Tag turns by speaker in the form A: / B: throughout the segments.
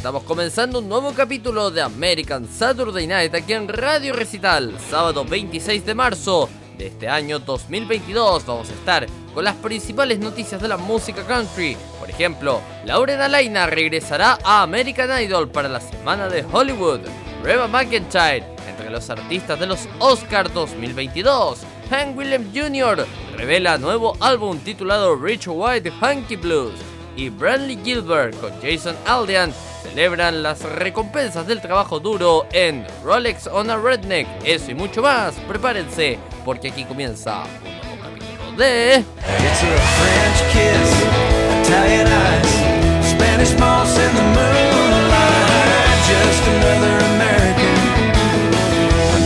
A: Estamos comenzando un nuevo capítulo de American Saturday Night aquí en Radio Recital, sábado 26 de marzo de este año 2022. Vamos a estar con las principales noticias de la música country. Por ejemplo, Lauren Alaina regresará a American Idol para la semana de Hollywood. Reba McIntyre, entre los artistas de los Oscars 2022. Hank Williams Jr. revela nuevo álbum titulado Rich White Hunky Blues. Y Brantley Gilbert con Jason Aldean celebran las recompensas del trabajo duro en Rolex on a Redneck. Eso y mucho más, prepárense, porque aquí comienza un nuevo capítulo de...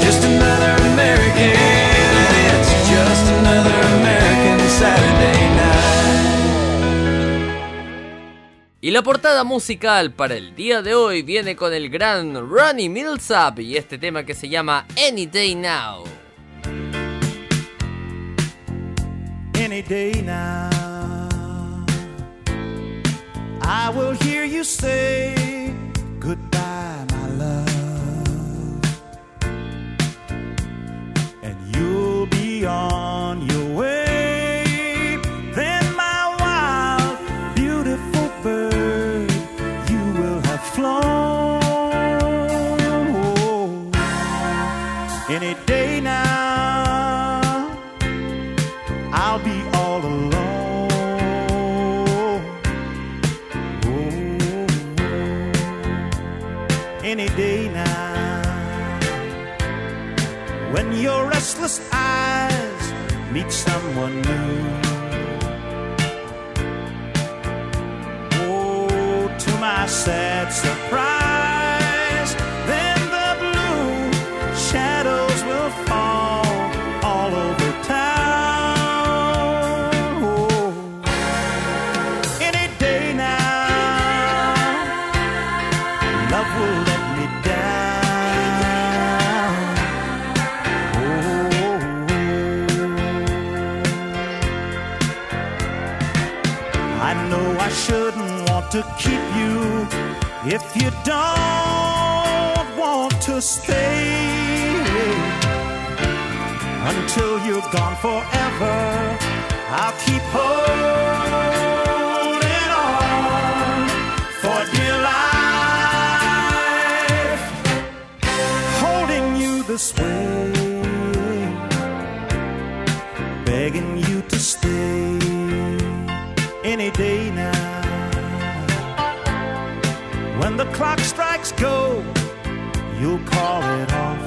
B: Just another American.
A: Y la portada musical para el día de hoy viene con el gran Ronnie Millsap y este tema que se llama Any Day Now.
B: Any day now, I will hear you say goodbye, my love, and you'll be on your way. Any day now. When your restless eyes meet someone new. Oh, to my sad surprise, if you don't want to stay until you're gone forever. I'll keep holding call it off.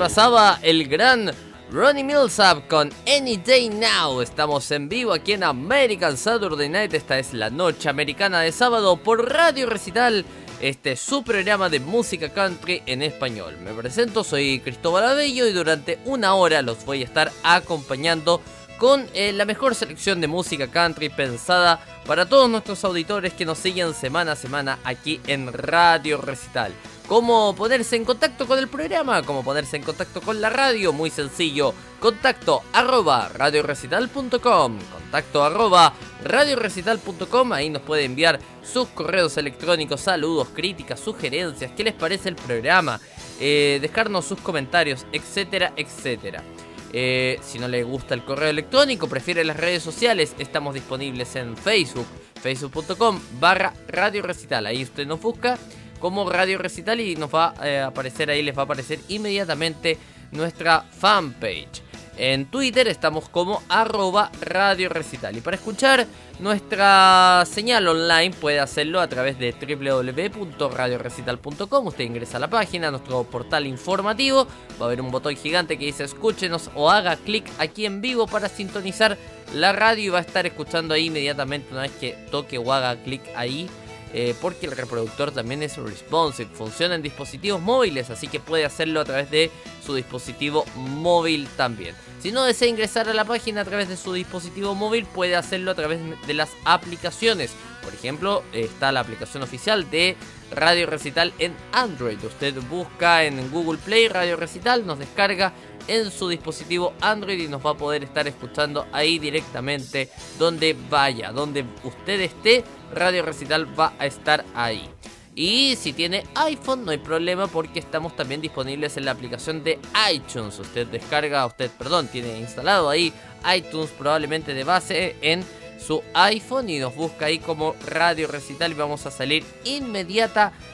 A: Pasaba el gran Ronnie Millsap con Any Day Now. Estamos en vivo aquí en American Saturday Night. Esta es la noche americana de sábado por Radio Recital. Este es su programa de música country en español. Me presento, soy Cristóbal Abello y durante una hora los voy a estar acompañando con eh, la mejor selección de música country pensada para todos nuestros auditores que nos siguen semana a semana aquí en Radio Recital. ¿Cómo ponerse en contacto con el programa? ¿Cómo ponerse en contacto con la radio? Muy sencillo. Contacto arroba radiorecital.com. Contacto arroba radiorecital.com. Ahí nos puede enviar sus correos electrónicos, saludos, críticas, sugerencias. ¿Qué les parece el programa? Eh, dejarnos sus comentarios, etcétera, etcétera. Eh, si no le gusta el correo electrónico, prefiere las redes sociales, estamos disponibles en Facebook, facebook.com barra Radio Recital. Ahí usted nos busca como Radio Recital y nos va a eh, aparecer ahí, les va a aparecer inmediatamente nuestra fanpage. En Twitter estamos como arroba Radio Recital. Y para escuchar nuestra señal online puede hacerlo a través de www.radiorecital.com. Usted ingresa a la página, nuestro portal informativo. Va a haber un botón gigante que dice escúchenos o haga clic aquí en vivo para sintonizar la radio y va a estar escuchando ahí inmediatamente una vez que toque o haga clic ahí eh, porque el reproductor también es responsive, funciona en dispositivos móviles, así que puede hacerlo a través de su dispositivo móvil también. Si no desea ingresar a la página a través de su dispositivo móvil, puede hacerlo a través de las aplicaciones. Por ejemplo, está la aplicación oficial de Radio Recital en Android. Usted busca en Google Play Radio Recital, nos descarga en su dispositivo Android y nos va a poder estar escuchando ahí directamente donde vaya, donde usted esté, Radio Recital va a estar ahí. Y si tiene iPhone no hay problema porque estamos también disponibles en la aplicación de iTunes. Usted descarga, usted, perdón, tiene instalado ahí iTunes probablemente de base en su iPhone y nos busca ahí como Radio Recital y vamos a salir inmediatamente.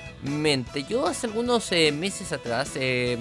A: Yo hace algunos eh, meses atrás eh,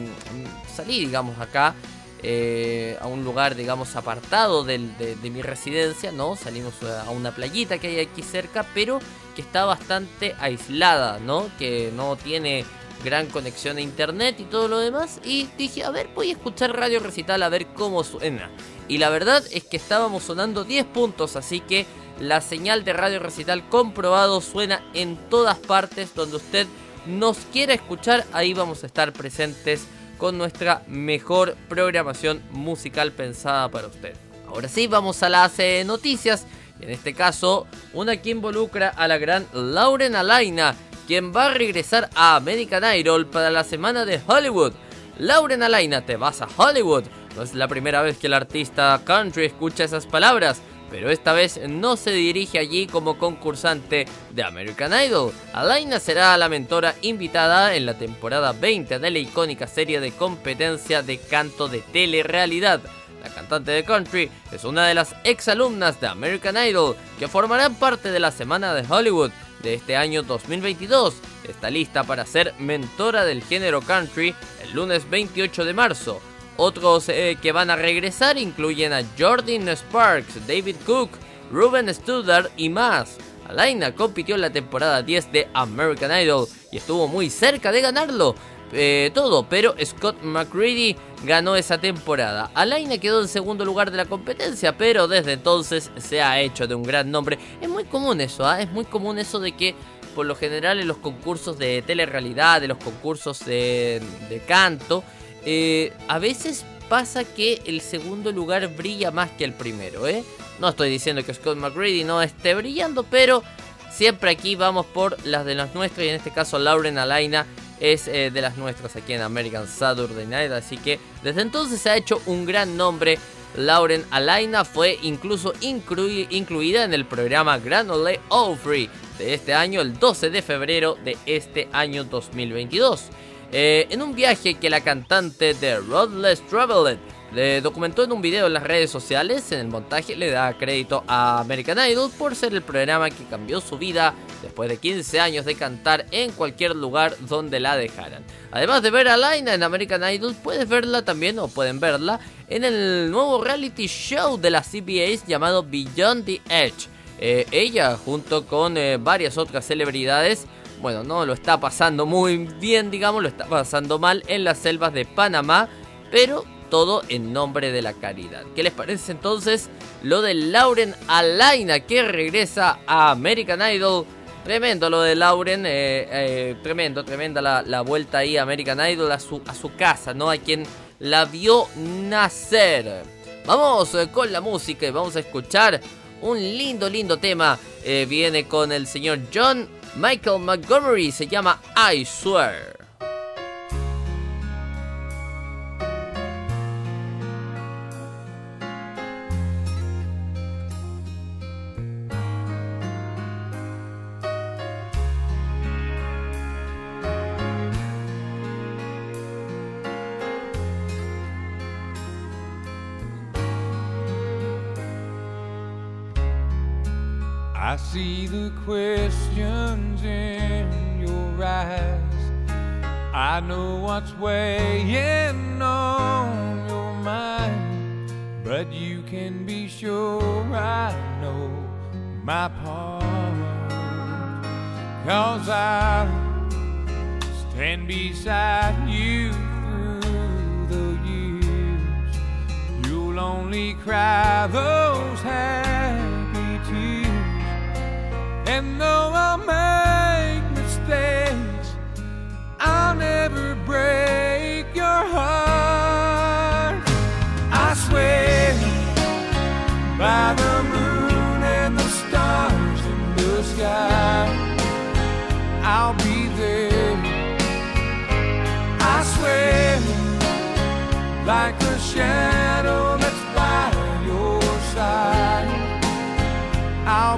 A: salí, digamos, acá eh, a un lugar, digamos, apartado de, mi residencia, ¿no? Salimos a una playita que hay aquí cerca, pero que está bastante aislada, ¿no? Que no tiene gran conexión a internet y todo lo demás. Y dije, a ver, voy a escuchar Radio Recital a ver cómo suena. Y la verdad es que estábamos sonando 10 puntos, así que la señal de Radio Recital comprobado suena en todas partes donde usted nos quiera escuchar. Ahí vamos a estar presentes con nuestra mejor programación musical pensada para usted. Ahora sí, vamos a las eh, noticias. En este caso, una que involucra a la gran Lauren Alaina, quien va a regresar a American Idol para la semana de Hollywood. Lauren Alaina, te vas a Hollywood. No es la primera vez que el artista country escucha esas palabras, pero esta vez no se dirige allí como concursante de American Idol. Alaina será la mentora invitada en la temporada 20 de la icónica serie de competencia de canto de telerrealidad. La cantante de country es una de las exalumnas de American Idol que formarán parte de la Semana de Hollywood de este año 2022. Está lista para ser mentora del género country el lunes 28 de marzo. Otros eh, que van a regresar incluyen a Jordan Sparks, David Cook, Ruben Studdard y más. Alaina compitió en la temporada 10 de American Idol y estuvo muy cerca de ganarlo. Eh, todo, pero Scott McCready ganó esa temporada. Alaina quedó en segundo lugar de la competencia, pero desde entonces se ha hecho de un gran nombre. Es muy común eso, ¿ah? es muy común eso de que por lo general en los concursos de telerrealidad, de los concursos de canto, eh, a veces pasa que el segundo lugar brilla más que el primero, ¿eh? No estoy diciendo que Scott McGrady no esté brillando, pero siempre aquí vamos por las de las nuestras y en este caso Lauren Alaina es eh, de las nuestras aquí en American Saturday Night, así que desde entonces se ha hecho un gran nombre. Lauren Alaina fue incluso incluida en el programa Grand Ole Free de este año, el 12 de febrero de este año 2022. Eh, en un viaje que la cantante de Rodless Traveler le documentó en un video en las redes sociales, en el montaje le da crédito a American Idol por ser el programa que cambió su vida después de 15 años de cantar en cualquier lugar donde la dejaran. Además de ver a Laina en American Idol, puedes verla también, o pueden verla, en el nuevo reality show de la CBS llamado Beyond the Edge. Eh, ella, junto con eh, varias otras celebridades, bueno, no lo está pasando muy bien, digamos, lo está pasando mal en las selvas de Panamá, pero todo en nombre de la caridad. ¿Qué les parece entonces lo de Lauren Alaina que regresa a American Idol? Tremendo lo de Lauren, eh, eh, tremendo, tremenda la, vuelta ahí a American Idol, a su, a su casa, ¿no? A quien la vio nacer. Vamos eh, con la música y vamos a escuchar un lindo, lindo tema. Viene con el señor John Michael Montgomery se llama I Swear.
C: I see the questions in your eyes. I know what's weighing on your mind, but you can be sure I know my part. Cause I'll stand beside you through the years. You'll only cry those hands. And though I'll make mistakes, I'll never break your heart. I swear by the moon and the stars in the sky, I'll be there. I swear like a shadow that's by your side. I'll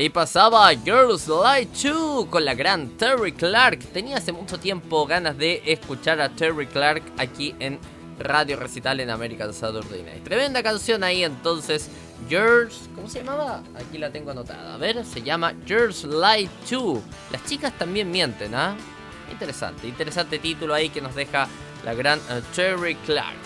A: Ahí pasaba Girls Like 2 con la gran Terry Clark. Tenía hace mucho tiempo ganas de escuchar a Terry Clark aquí en Radio Recital en American Saturday Night. Tremenda canción ahí entonces. Girls, ¿cómo se llamaba? Aquí la tengo anotada. A ver, se llama Girls Like 2. Las chicas también mienten, ¿ah? Interesante, interesante título ahí que nos deja la gran eh, Terry Clark.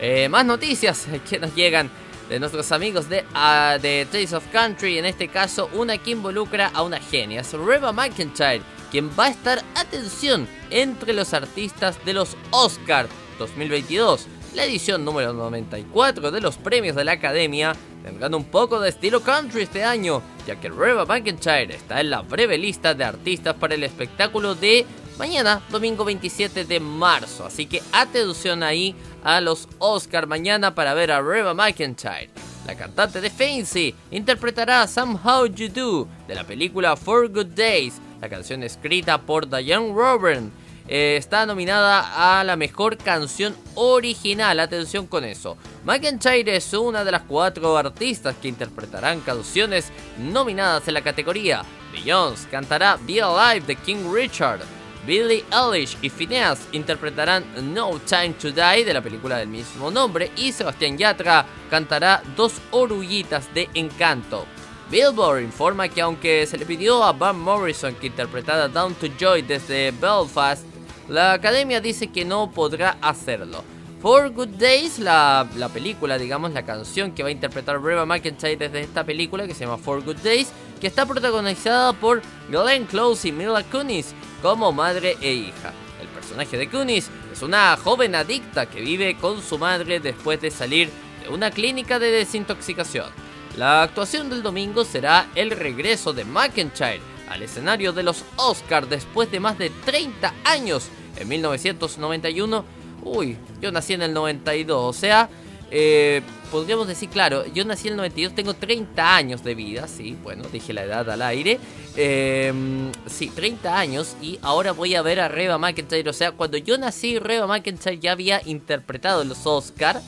A: Eh, más noticias que nos llegan de nuestros amigos de, uh, de Taste of Country. En este caso, una que involucra a una genia, es Reba McIntyre, quien va a estar, atención, entre los artistas de los Oscars 2022. La edición número 94 de los premios de la Academia tendrán un poco de estilo country este año, ya que Reba McIntyre está en la breve lista de artistas para el espectáculo de mañana, domingo 27 de marzo. Así que atención ahí a los Oscar mañana para ver a Reba McIntyre. La cantante de Fancy interpretará Somehow You Do de la película Four Good Days, la canción escrita por Diane Robert. Eh, está nominada a la mejor canción original. Atención con eso. McIntyre es una de las cuatro artistas que interpretarán canciones nominadas en la categoría. Beyoncé cantará Be Alive de King Richard. Billie Eilish y Phineas interpretarán No Time to Die de la película del mismo nombre y Sebastián Yatra cantará Dos Orullitas de Encanto. Billboard informa que aunque se le pidió a Van Morrison que interpretara Down to Joy desde Belfast, la academia dice que no podrá hacerlo. Four Good Days, la, la, película, digamos, la canción que va a interpretar Reba McIntyre desde esta película que se llama Four Good Days, que está protagonizada por Glenn Close y Mila Kunis como madre e hija. El personaje de Kunis es una joven adicta que vive con su madre después de salir de una clínica de desintoxicación. La actuación del domingo será el regreso de McIntyre al escenario de los Oscars después de más de 30 años. En 1991, uy, yo nací en el 92, o sea, eh, podríamos decir, claro, yo nací en el 92, tengo 30 años de vida, sí, bueno, dije la edad al aire. Eh, sí, 30 años y ahora voy a ver a Reba McIntyre. O sea, cuando yo nací, Reba McIntyre ya había interpretado los Oscars.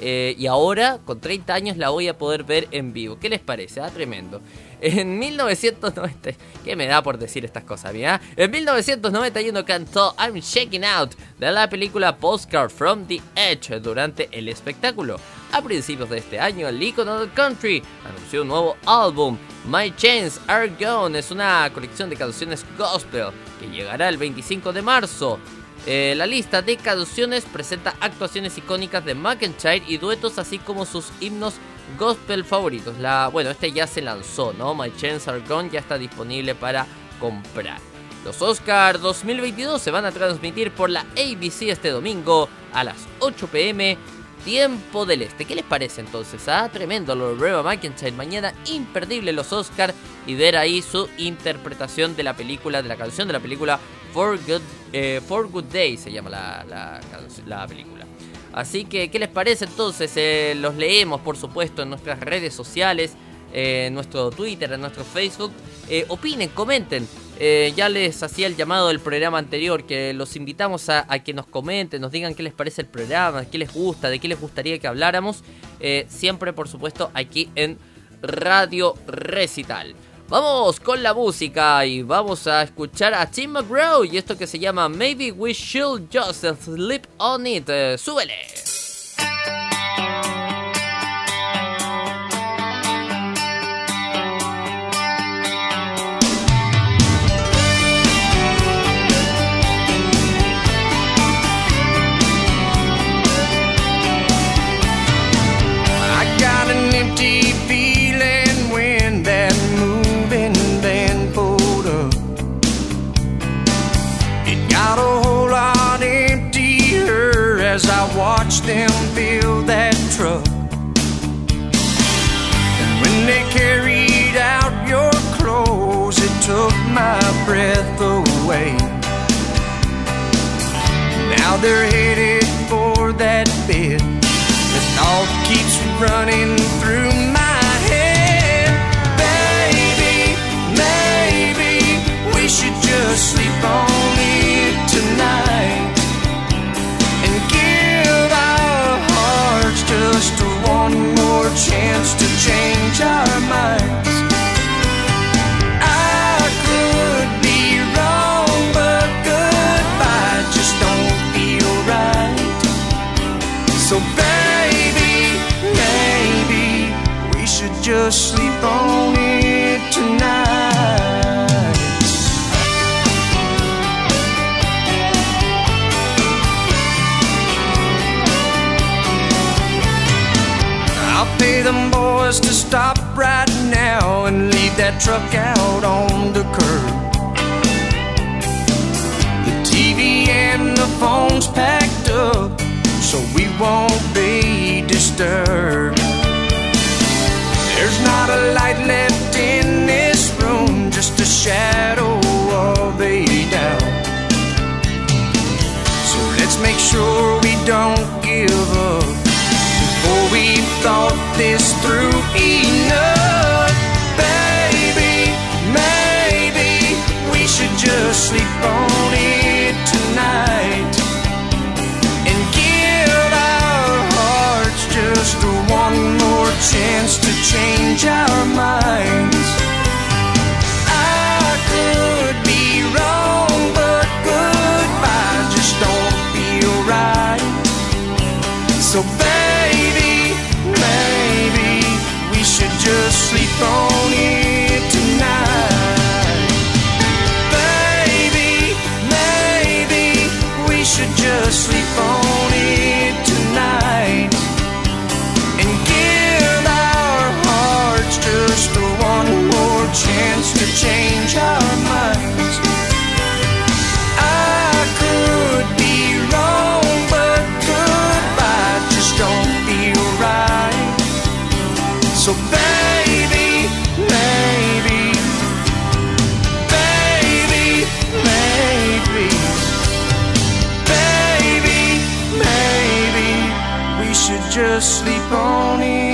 A: Eh, y ahora, con 30 años, la voy a poder ver en vivo. ¿Qué les parece? Ah, tremendo. En 1990, ¿qué me da por decir estas cosas, mía? En 1991 cantó I'm Shaking Out de la película Postcard from the Edge durante el espectáculo. A principios de este año, el icono del country anunció un nuevo álbum. My Chains Are Gone es una colección de canciones gospel que llegará el 25 de marzo. Eh, la lista de canciones presenta actuaciones icónicas de McIntyre y duetos, así como sus himnos gospel favoritos. La, bueno, este ya se lanzó, ¿no? My Chains Are Gone ya está disponible para comprar. Los Oscars 2022 se van a transmitir por la ABC este domingo a las 8 pm, tiempo del este. ¿Qué les parece entonces? Ah, tremendo lo de Reba McIntyre. Mañana imperdible los Oscars y ver ahí su interpretación de la película, de la canción de la película For Good, eh, For Good Day se llama la, la, la, película. Así que, ¿qué les parece entonces? Eh, los leemos, por supuesto, en nuestras redes sociales, eh, en nuestro Twitter, en nuestro Facebook. Eh, opinen, comenten. Ya les hacía el llamado del programa anterior, que los invitamos a, a, que nos comenten, nos digan qué les parece el programa, qué les gusta, de qué les gustaría que habláramos. siempre, por supuesto, aquí en Radio Recital. Vamos con la música y vamos a escuchar a Tim McGraw y esto que se llama Maybe We Should Just Sleep On It. Eh, ¡Súbele!
B: As I watched them fill that truck. And when they carried out your clothes, it took my breath away. Now they're headed for that bed. The thought keeps running through my head. Baby, maybe we should just sleep on it tonight chance to change our minds. I could be wrong, but goodbye just don't feel right. So, baby, maybe we should just sleep on.
D: was to stop right now and leave that truck out on the curb. The TV and the phone's packed up, so we won't be disturbed. There's not a light left in this room, just a shadow of a doubt. So let's make sure we don't. this through enough. Baby, maybe we should just sleep on it tonight and give our hearts just one more chance to change our minds. sleep on it tonight. Baby, maybe we should just sleep on it tonight and give our hearts just one more chance to change our minds. I could be wrong, but goodbye just don't feel right. So. just sleep on it.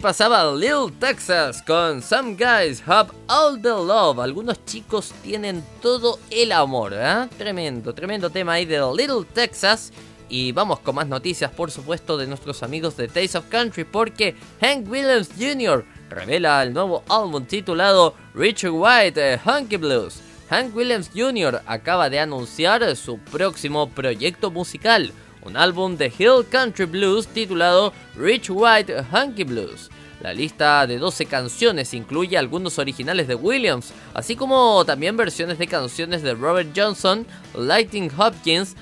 A: Pasaba Lil Texas con Some Guys Have All the Love. Algunos chicos tienen todo el amor, ¿eh? Tremendo, tremendo tema ahí de Little Texas. Y vamos con más noticias, por supuesto, de nuestros amigos de Taste of Country, porque Hank Williams Jr. revela el nuevo álbum titulado Richard White eh, Hunky Blues. Hank Williams Jr. acaba de anunciar su próximo proyecto musical, un álbum de Hill Country Blues titulado Rich White Hunky Blues. La lista de 12 canciones incluye algunos originales de Williams, así como también versiones de canciones de Robert Johnson, Lightning Hopkins,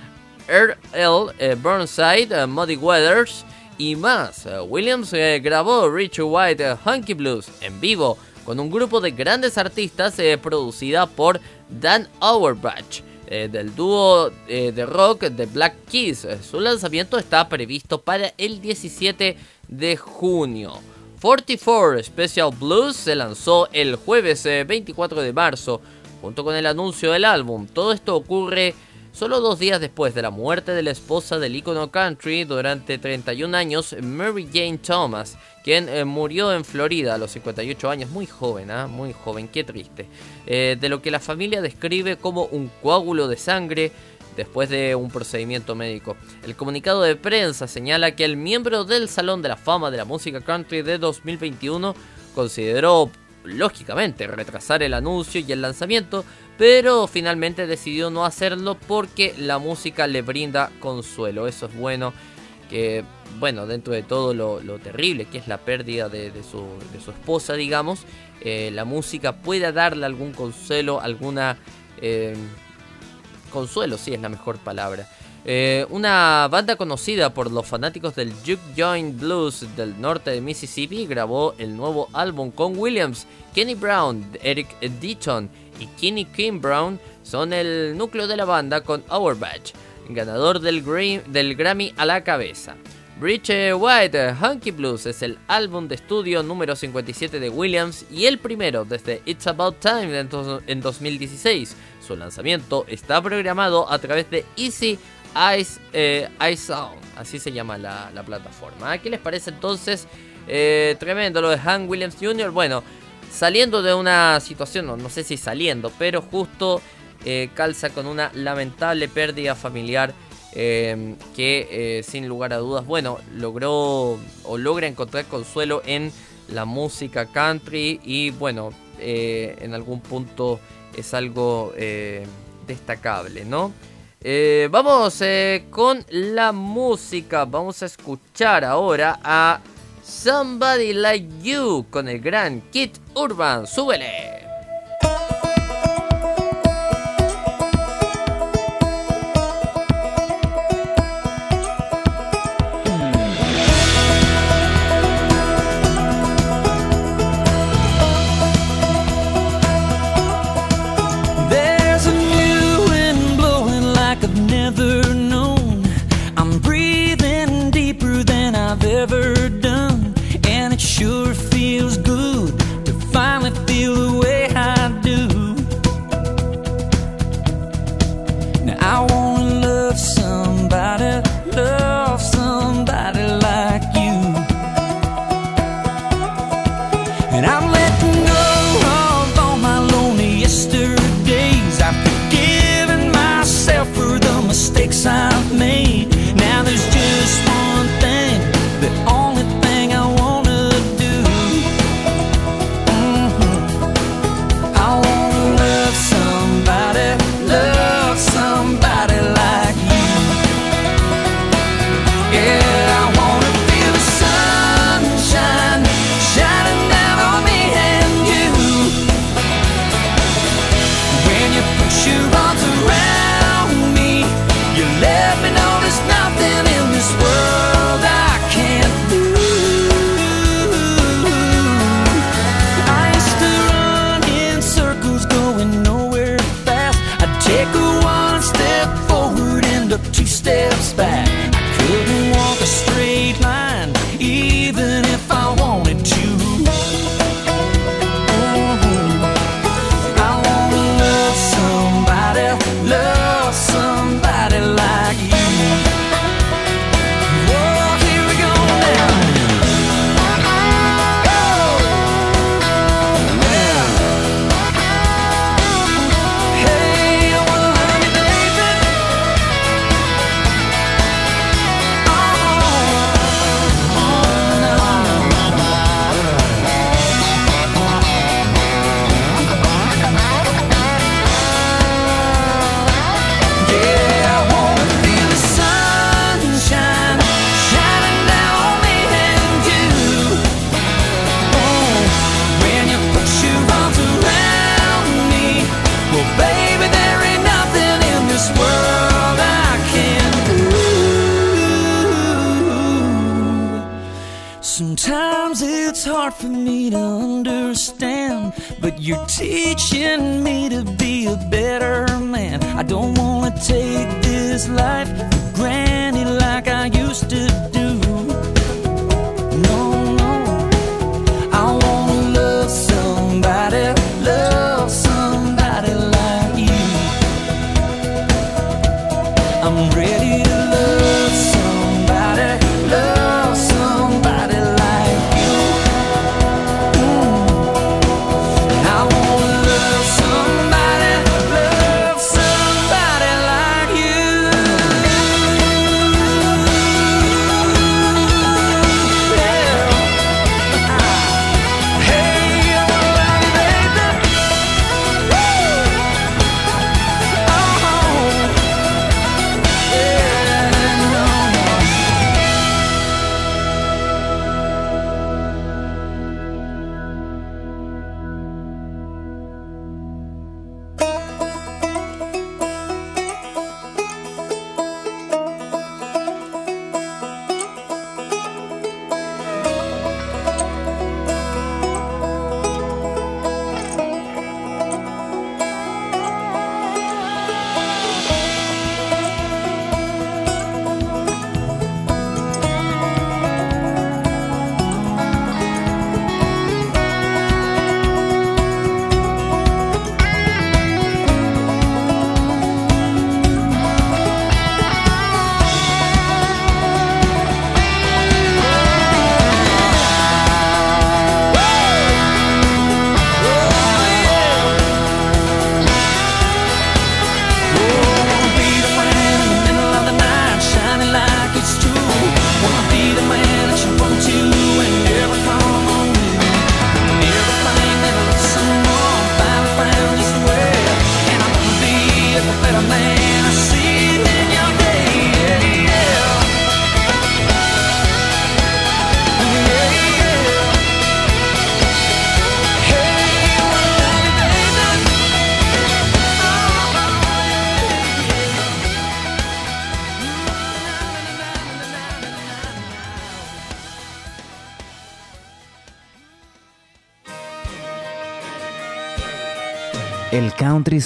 A: Earl L. Eh, Burnside, eh, Muddy Weathers y más. Eh, Williams grabó Rich White Hunky Blues en vivo con un grupo de grandes artistas producida por Dan Auerbach. Del dúo de rock de Black Keys. Su lanzamiento está previsto para el 17 de junio. 44 Special Blues se lanzó el jueves 24 de marzo junto con el anuncio del álbum. Todo esto ocurre Solo dos días después de la muerte de la esposa del icono country durante 31 años, Mary Jane Thomas, quien eh, murió en Florida a los 58 años, muy joven, ¿ah? muy joven, qué triste, eh, de lo que la familia describe como un coágulo de sangre después de un procedimiento médico. El comunicado de prensa señala que el miembro del Salón de la Fama de la Música Country de 2021 consideró lógicamente retrasar el anuncio y el lanzamiento, pero finalmente decidió no hacerlo porque la música le brinda consuelo. Eso es bueno, que bueno, dentro de todo lo, terrible que es la pérdida de, su, esposa, digamos, eh, la música pueda darle algún consuelo, alguna... Eh, consuelo, sí es la mejor palabra. Eh, una banda conocida por los fanáticos del Juke Joint Blues del norte de Mississippi grabó el nuevo álbum con Williams, Kenny Brown, Eric Deaton y Kenny Kim Brown son el núcleo de la banda con Auerbach, ganador del, del Grammy a la cabeza. Rich White Hunky Blues es el álbum de estudio número 57 de Williams y el primero desde It's About Time en 2016. Su lanzamiento está programado a través de Easy Ice, eh, Sound, así se llama la, plataforma. ¿Qué les parece entonces? Eh, tremendo lo de Hank Williams Jr. Bueno, saliendo de una situación, no, sé si saliendo, pero justo eh, calza con una lamentable pérdida familiar que sin lugar a dudas, bueno, logró o logra encontrar consuelo en la música country y bueno, en algún punto es algo destacable, ¿no? Eh, vamos eh, con la música. Vamos a escuchar ahora a Somebody Like You con el gran Kit Urban. ¡Súbele!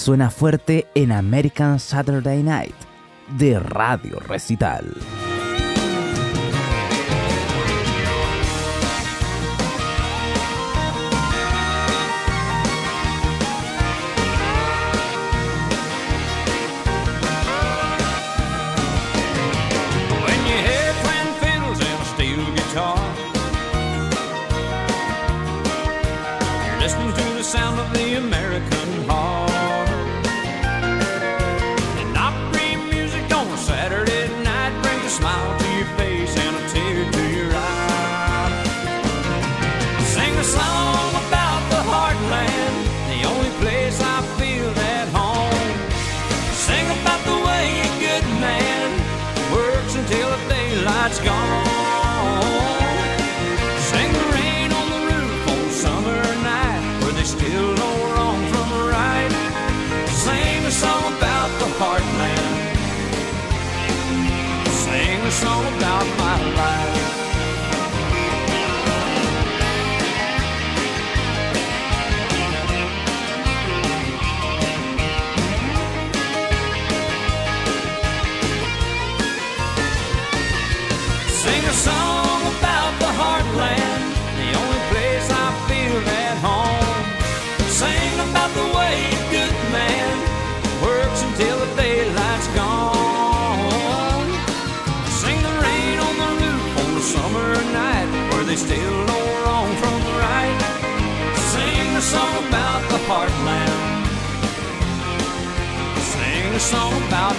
E: suena fuerte en American Saturday Night de Radio Recital.
F: sound of the song about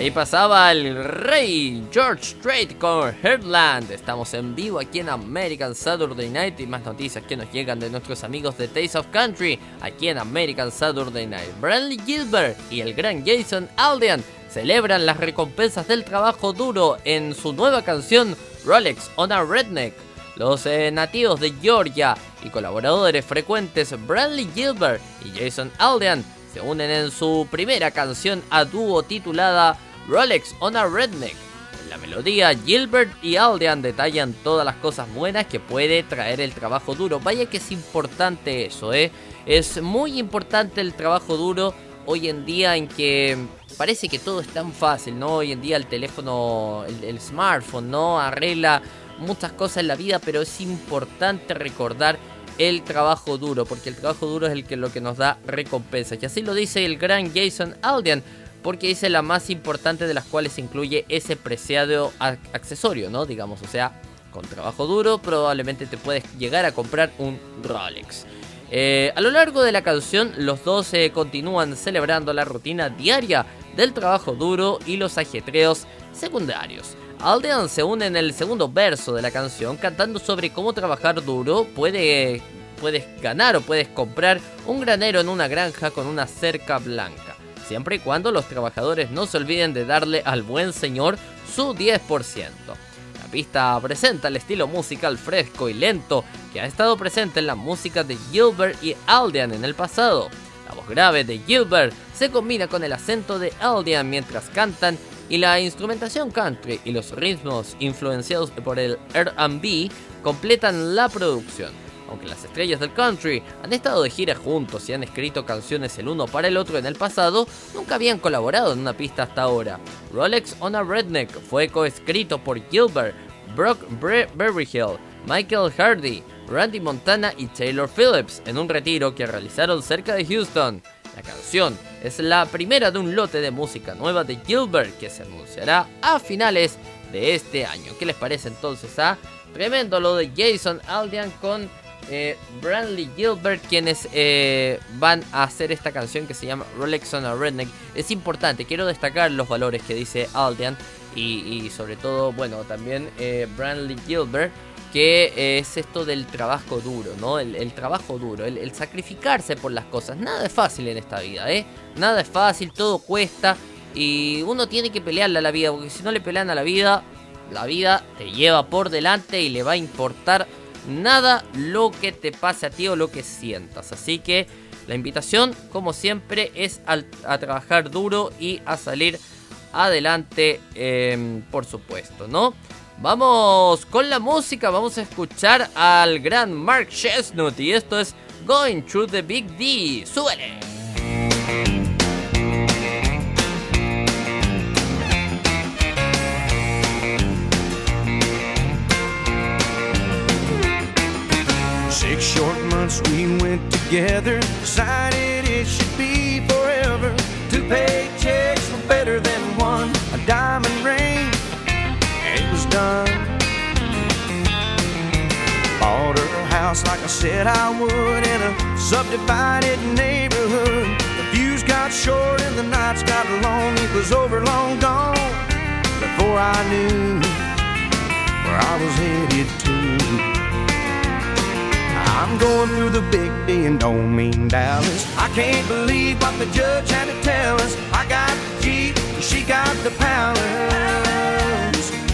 A: Ahí pasaba el rey George Strait con Heartland. Estamos en vivo aquí en American Saturday Night y más noticias que nos llegan de nuestros amigos de Taste of Country aquí en American Saturday Night. Bradley Gilbert y el gran Jason Aldean celebran las recompensas del trabajo duro en su nueva canción Rolex on a Redneck. Los eh, nativos de Georgia y colaboradores frecuentes Bradley Gilbert y Jason Aldean se unen en su primera canción a dúo titulada Rolex on a Redneck. En la melodía, Gilbert y Aldean detallan todas las cosas buenas que puede traer el trabajo duro. Vaya que es importante eso, ¿eh? Es muy importante el trabajo duro hoy en día en que parece que todo es tan fácil, ¿no? Hoy en día el teléfono, el, smartphone, ¿no? Arregla muchas cosas en la vida, pero es importante recordar el trabajo duro, porque el trabajo duro es el que lo que nos da recompensas. Y así lo dice el gran Jason Aldean, porque dice la más importante de las cuales incluye ese preciado accesorio, ¿no? Digamos, o sea, con trabajo duro probablemente te puedes llegar a comprar un Rolex. Eh, a lo largo de la canción, los dos eh, continúan celebrando la rutina diaria del trabajo duro y los ajetreos secundarios. Aldean se une en el segundo verso de la canción cantando sobre cómo trabajar duro puede, puedes ganar o puedes comprar un granero en una granja con una cerca blanca, siempre y cuando los trabajadores no se olviden de darle al buen señor su 10%. La pista presenta el estilo musical fresco y lento que ha estado presente en la música de Gilbert y Aldean en el pasado. La voz grave de Gilbert se combina con el acento de Aldean mientras cantan y la instrumentación country y los ritmos influenciados por el RB completan la producción. Aunque las estrellas del country han estado de gira juntos y han escrito canciones el uno para el otro en el pasado, nunca habían colaborado en una pista hasta ahora. Rolex on a Redneck fue coescrito por Gilbert, Brock Berryhill, Michael Hardy, Randy Montana y Taylor Phillips en un retiro que realizaron cerca de Houston. La canción es la primera de un lote de música nueva de Gilbert que se anunciará a finales de este año. ¿Qué les parece entonces a tremendo lo de Jason Aldean con eh, Gilbert quienes eh, van a hacer esta canción que se llama Rolex on a Redneck? Es importante, quiero destacar los valores que dice Aldean y, sobre todo, bueno, también eh, Gilbert que es esto del trabajo duro, ¿no? El, trabajo duro, el, sacrificarse por las cosas. Nada es fácil en esta vida, ¿eh? Nada es fácil, todo cuesta y uno tiene que pelearle a la vida, porque si no le pelean a la vida, la vida te lleva por delante y le va a importar nada lo que te pase a ti o lo que sientas. Así que la invitación, como siempre, es a, trabajar duro y a salir adelante, em, por supuesto, ¿no? Vamos con la música, vamos a escuchar al gran Mark Chestnut y esto es Going Through the Big D. ¡Súbele!
B: Six short months we went together, decided it should be forever. Two paychecks were better than one, a diamond ring It was done. Bought her a house like I said I would in a subdivided neighborhood. The views got short and the nights got long. It was over, long gone before I knew where I was headed to. I'm going through the big D and don't mean Dallas. I can't believe what the judge had to tell us. I got the Jeep, she got the palace.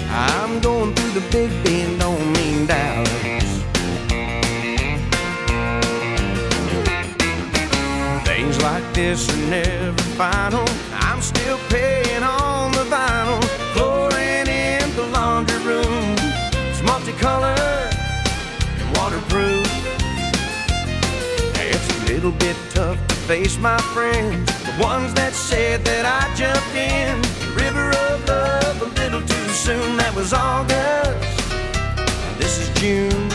B: I'm going through the big bend, don't mean Dallas. Things like this are never final. I'm still paying on little bit tough to face my friends, the ones that said that I jumped in the river of love a little too soon. That was August. This is June,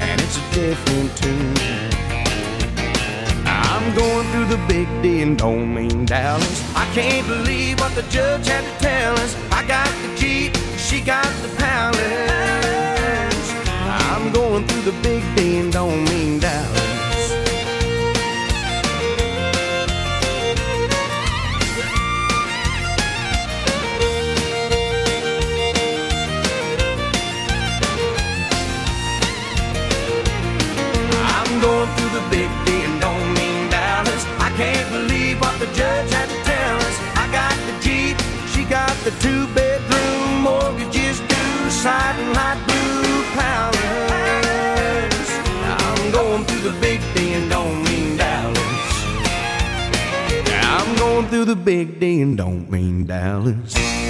B: and it's a different tune. I'm going through the big D and don't mean Dallas. I can't believe what the judge had to tell us. I got the Jeep, she got the palace. I'm going through the big D and don't mean Dallas. the two bedroom mortgage is due, siding light blue powers. I'm going through the big D and don't mean Dallas. I'm going through the big D and don't mean Dallas.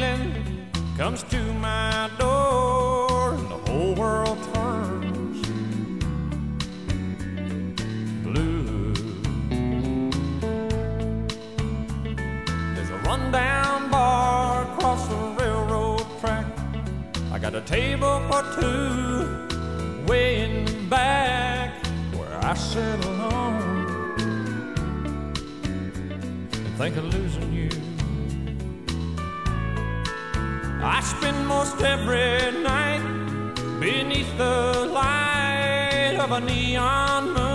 G: feeling comes to my door and the whole world turns blue. There's a rundown bar across the railroad track. I got a table for two way in back where I sit alone and think of losing. I spend most every night beneath the light of a neon moon.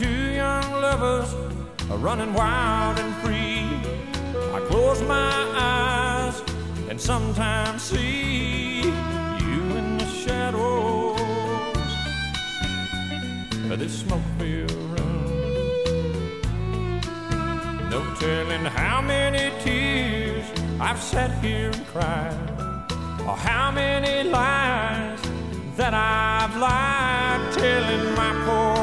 G: two young lovers are running wild and free. I close my eyes and sometimes see you in the shadows of this smoke-filled room. No telling how many tears I've sat here and cried, or how many lies that I've lied, telling my poor.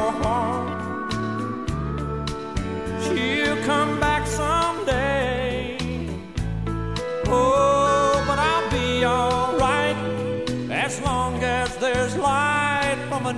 G: Come back someday. Oh, but I'll be alright as long as there's light from a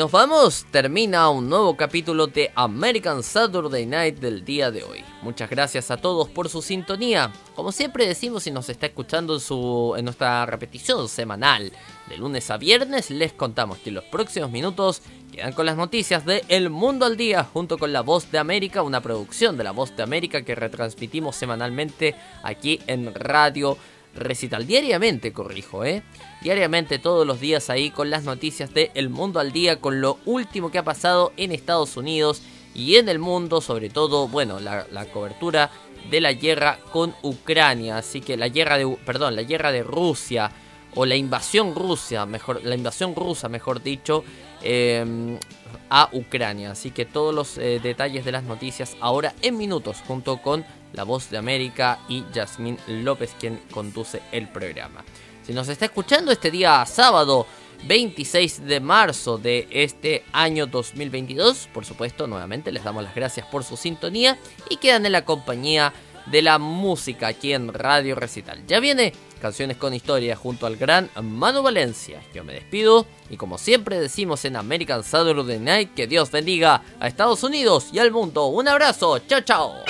A: nos vamos, termina un nuevo capítulo de American Saturday Night del día de hoy. Muchas gracias a todos por su sintonía. Como siempre decimos, si nos está escuchando en, su, en nuestra repetición semanal de lunes a viernes, les contamos que en los próximos minutos quedan con las noticias de El Mundo al Día junto con La Voz de América, una producción de La Voz de América que retransmitimos semanalmente aquí en Radio Recital. Diariamente, corrijo, ¿eh? Diariamente, todos los días ahí con las noticias de El Mundo al Día, con lo último que ha pasado en Estados Unidos y en el mundo, sobre todo, bueno, la, cobertura de la guerra con Ucrania. Así que la guerra de, perdón, la guerra de Rusia o la invasión Rusia, mejor, la invasión rusa, mejor dicho, eh, a Ucrania. Así que todos los eh, detalles de las noticias ahora en minutos, junto con la voz de América y Yasmín López, quien conduce el programa. Si nos está escuchando este día sábado 26 de marzo de este año 2022, por supuesto, nuevamente les damos las gracias por su sintonía y quedan en la compañía de la música aquí en Radio Recital. Ya viene Canciones con Historia junto al gran Manu Valencia. Yo me despido y como siempre decimos en American Saturday Night, que Dios bendiga a Estados Unidos y al mundo. Un abrazo, chao chao.